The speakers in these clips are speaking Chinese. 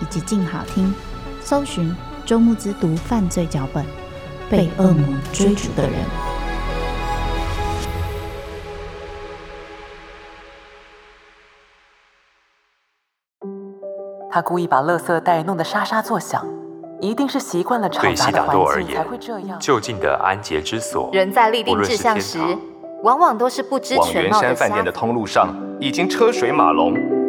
以及静好听，搜寻。周慕之读犯罪脚本，被恶魔追逐的人。他故意把垃圾袋弄得沙沙作响，一定是习惯了吵杂的环境才会这样。就近的安洁之所，人在立定志向时，往往都是不知全貌的。往圆山饭店的通路上，已经车水马龙，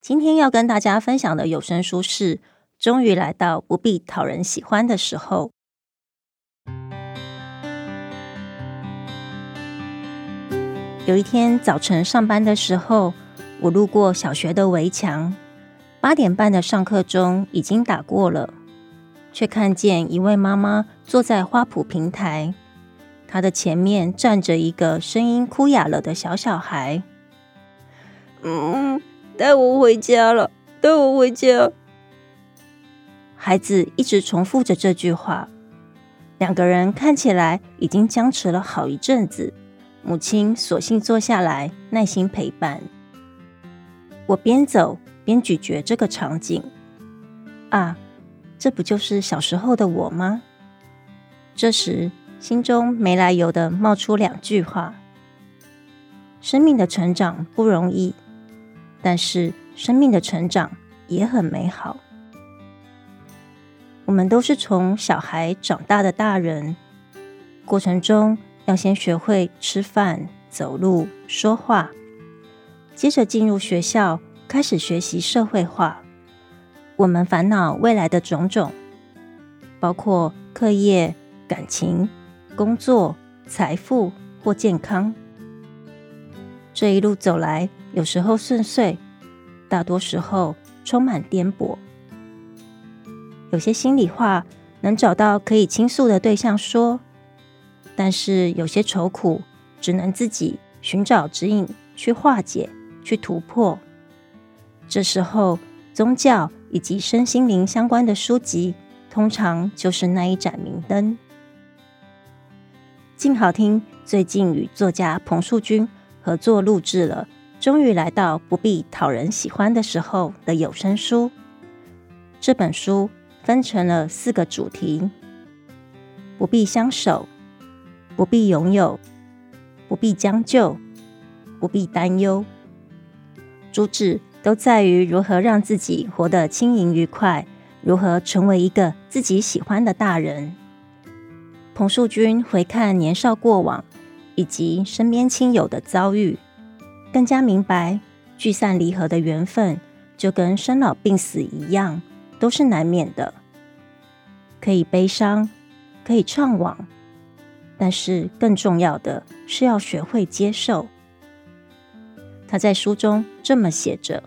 今天要跟大家分享的有声书是。终于来到不必讨人喜欢的时候。有一天早晨上班的时候，我路过小学的围墙，八点半的上课钟已经打过了，却看见一位妈妈坐在花圃平台，她的前面站着一个声音哭哑了的小小孩。嗯，带我回家了，带我回家。孩子一直重复着这句话，两个人看起来已经僵持了好一阵子。母亲索性坐下来，耐心陪伴。我边走边咀嚼这个场景。啊，这不就是小时候的我吗？这时，心中没来由的冒出两句话：生命的成长不容易，但是生命的成长也很美好。我们都是从小孩长大的大人，过程中要先学会吃饭、走路、说话，接着进入学校，开始学习社会化。我们烦恼未来的种种，包括课业、感情、工作、财富或健康。这一路走来，有时候顺遂，大多时候充满颠簸。有些心里话能找到可以倾诉的对象说，但是有些愁苦只能自己寻找指引去化解、去突破。这时候，宗教以及身心灵相关的书籍，通常就是那一盏明灯。静好听最近与作家彭树君合作录制了《终于来到不必讨人喜欢的时候》的有声书。这本书。分成了四个主题：不必相守，不必拥有，不必将就，不必担忧。主旨都在于如何让自己活得轻盈愉快，如何成为一个自己喜欢的大人。彭树君回看年少过往以及身边亲友的遭遇，更加明白聚散离合的缘分就跟生老病死一样。都是难免的，可以悲伤，可以怅惘，但是更重要的是要学会接受。他在书中这么写着：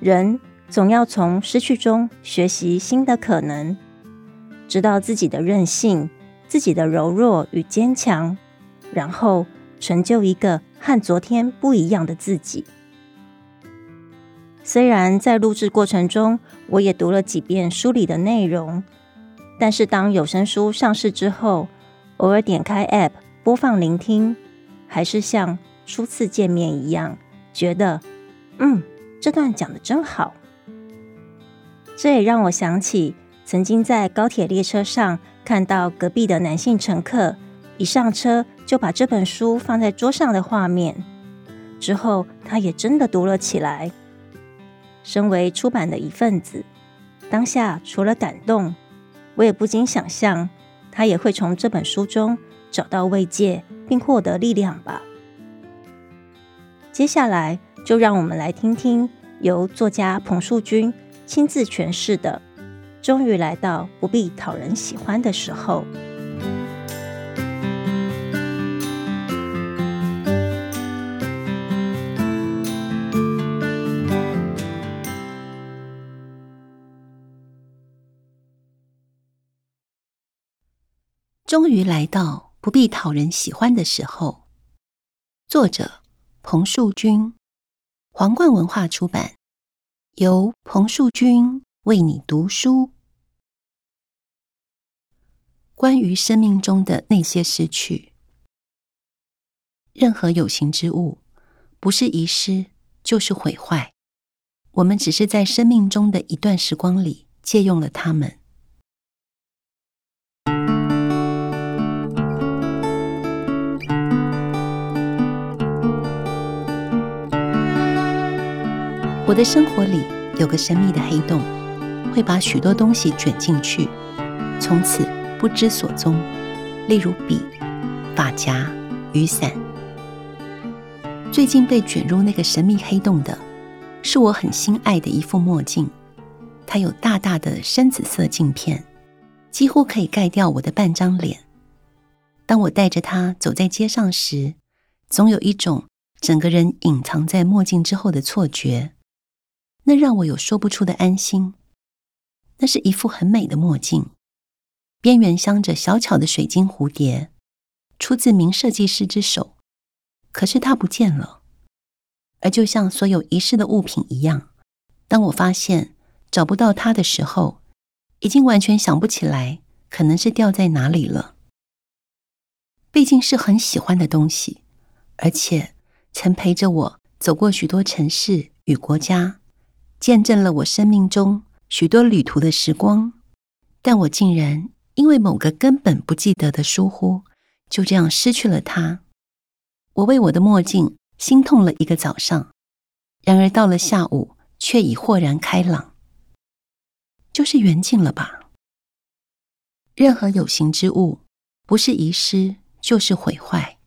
人总要从失去中学习新的可能，知道自己的韧性、自己的柔弱与坚强，然后成就一个和昨天不一样的自己。虽然在录制过程中，我也读了几遍书里的内容，但是当有声书上市之后，偶尔点开 App 播放聆听，还是像初次见面一样，觉得嗯，这段讲得真好。这也让我想起曾经在高铁列车上看到隔壁的男性乘客一上车就把这本书放在桌上的画面，之后他也真的读了起来。身为出版的一份子，当下除了感动，我也不禁想象他也会从这本书中找到慰藉并获得力量吧。接下来就让我们来听听由作家彭树君。亲自诠释的，终于来到不必讨人喜欢的时候。终于来到不必讨人喜欢的时候。作者：彭树军，皇冠文化出版。由彭树军为你读书。关于生命中的那些失去，任何有形之物，不是遗失，就是毁坏。我们只是在生命中的一段时光里借用了它们。我的生活里有个神秘的黑洞，会把许多东西卷进去，从此不知所踪。例如笔、发夹、雨伞。最近被卷入那个神秘黑洞的，是我很心爱的一副墨镜，它有大大的深紫色镜片，几乎可以盖掉我的半张脸。当我戴着它走在街上时，总有一种整个人隐藏在墨镜之后的错觉。那让我有说不出的安心。那是一副很美的墨镜，边缘镶着小巧的水晶蝴蝶，出自名设计师之手。可是它不见了，而就像所有遗失的物品一样，当我发现找不到它的时候，已经完全想不起来可能是掉在哪里了。毕竟是很喜欢的东西，而且曾陪着我走过许多城市与国家。见证了我生命中许多旅途的时光，但我竟然因为某个根本不记得的疏忽，就这样失去了它。我为我的墨镜心痛了一个早上，然而到了下午，却已豁然开朗。就是缘尽了吧？任何有形之物，不是遗失，就是毁坏，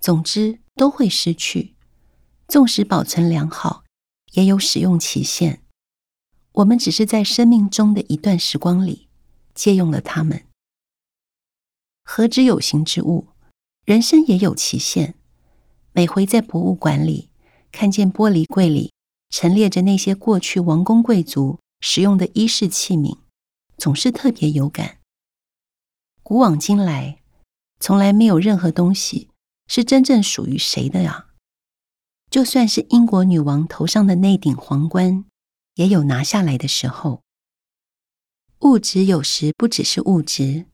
总之都会失去，纵使保存良好。也有使用期限，我们只是在生命中的一段时光里借用了它们。何止有形之物，人生也有期限。每回在博物馆里看见玻璃柜里陈列着那些过去王公贵族使用的衣饰器皿，总是特别有感。古往今来，从来没有任何东西是真正属于谁的呀。就算是英国女王头上的那顶皇冠，也有拿下来的时候。物质有时不只是物质，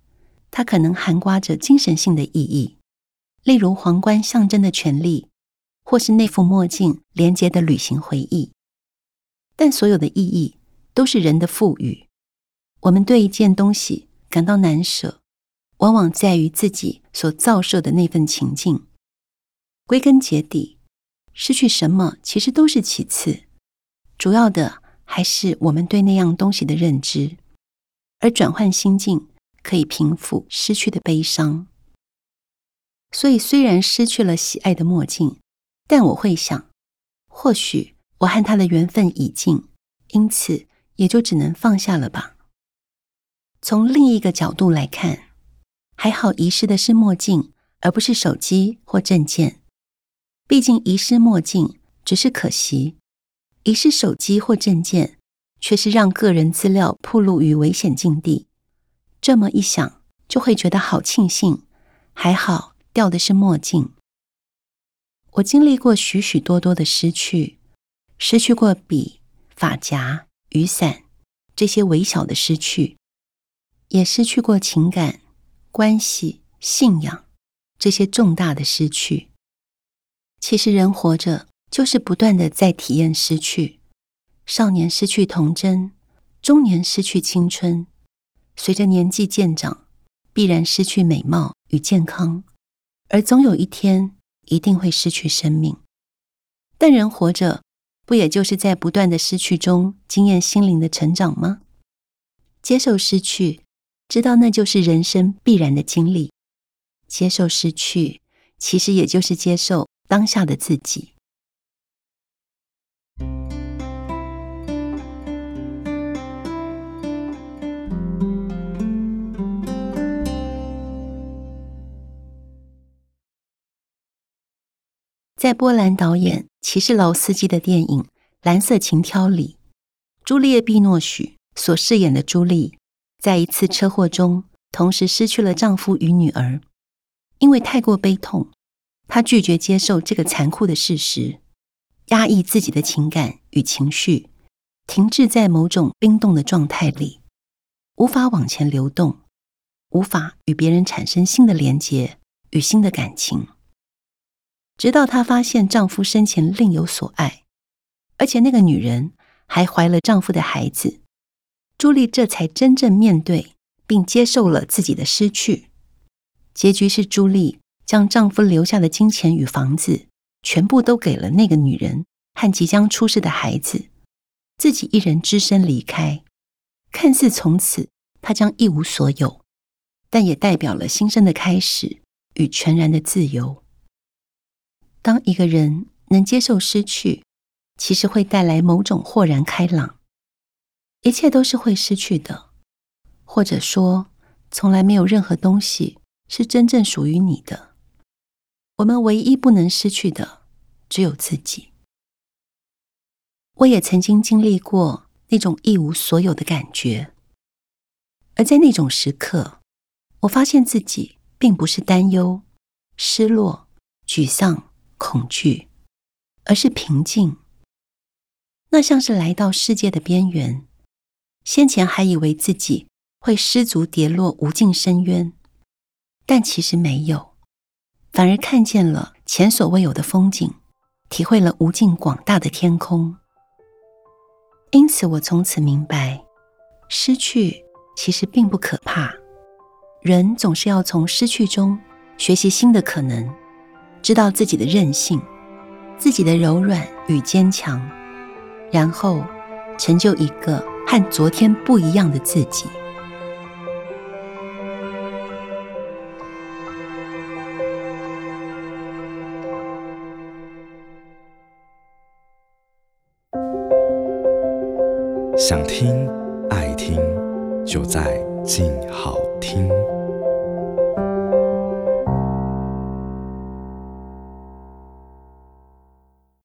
它可能含括着精神性的意义，例如皇冠象征的权力，或是那副墨镜连接的旅行回忆。但所有的意义都是人的赋予。我们对一件东西感到难舍，往往在于自己所造设的那份情境。归根结底。失去什么其实都是其次，主要的还是我们对那样东西的认知，而转换心境可以平复失去的悲伤。所以虽然失去了喜爱的墨镜，但我会想，或许我和他的缘分已尽，因此也就只能放下了吧。从另一个角度来看，还好遗失的是墨镜，而不是手机或证件。毕竟遗失墨镜只是可惜，遗失手机或证件却是让个人资料暴露于危险境地。这么一想，就会觉得好庆幸，还好掉的是墨镜。我经历过许许多多的失去，失去过笔、发夹、雨伞这些微小的失去，也失去过情感、关系、信仰这些重大的失去。其实人活着就是不断的在体验失去。少年失去童真，中年失去青春，随着年纪渐长，必然失去美貌与健康，而总有一天一定会失去生命。但人活着，不也就是在不断的失去中经验心灵的成长吗？接受失去，知道那就是人生必然的经历。接受失去，其实也就是接受当下的自己。在波兰导演齐士劳斯基的电影《蓝色情挑》里，朱丽叶·碧诺许所饰演的朱莉，在一次车祸中同时失去了丈夫与女儿。因为太过悲痛，她拒绝接受这个残酷的事实，压抑自己的情感与情绪，停滞在某种冰冻的状态里，无法往前流动，无法与别人产生新的连结与新的感情。直到她发现丈夫生前另有所爱，而且那个女人还怀了丈夫的孩子，朱莉这才真正面对并接受了自己的失去。结局是朱莉将丈夫留下的金钱与房子全部都给了那个女人和即将出世的孩子，自己一人只身离开。看似从此她将一无所有，但也代表了新生的开始与全然的自由。当一个人能接受失去，其实会带来某种豁然开朗。一切都是会失去的，或者说，从来没有任何东西是真正属于你的。我们唯一不能失去的，只有自己。我也曾经经历过那种一无所有的感觉，而在那种时刻，我发现自己并不是担忧、失落、沮丧。恐惧，而是平静。那像是来到世界的边缘，先前还以为自己会失足跌落无尽深渊，但其实没有，反而看见了前所未有的风景，体会了无尽广大的天空。因此，我从此明白，失去其实并不可怕。人总是要从失去中学习新的可能。知道自己的韧性，自己的柔软与坚强，然后成就一个和昨天不一样的自己。想听爱听，就在静好听。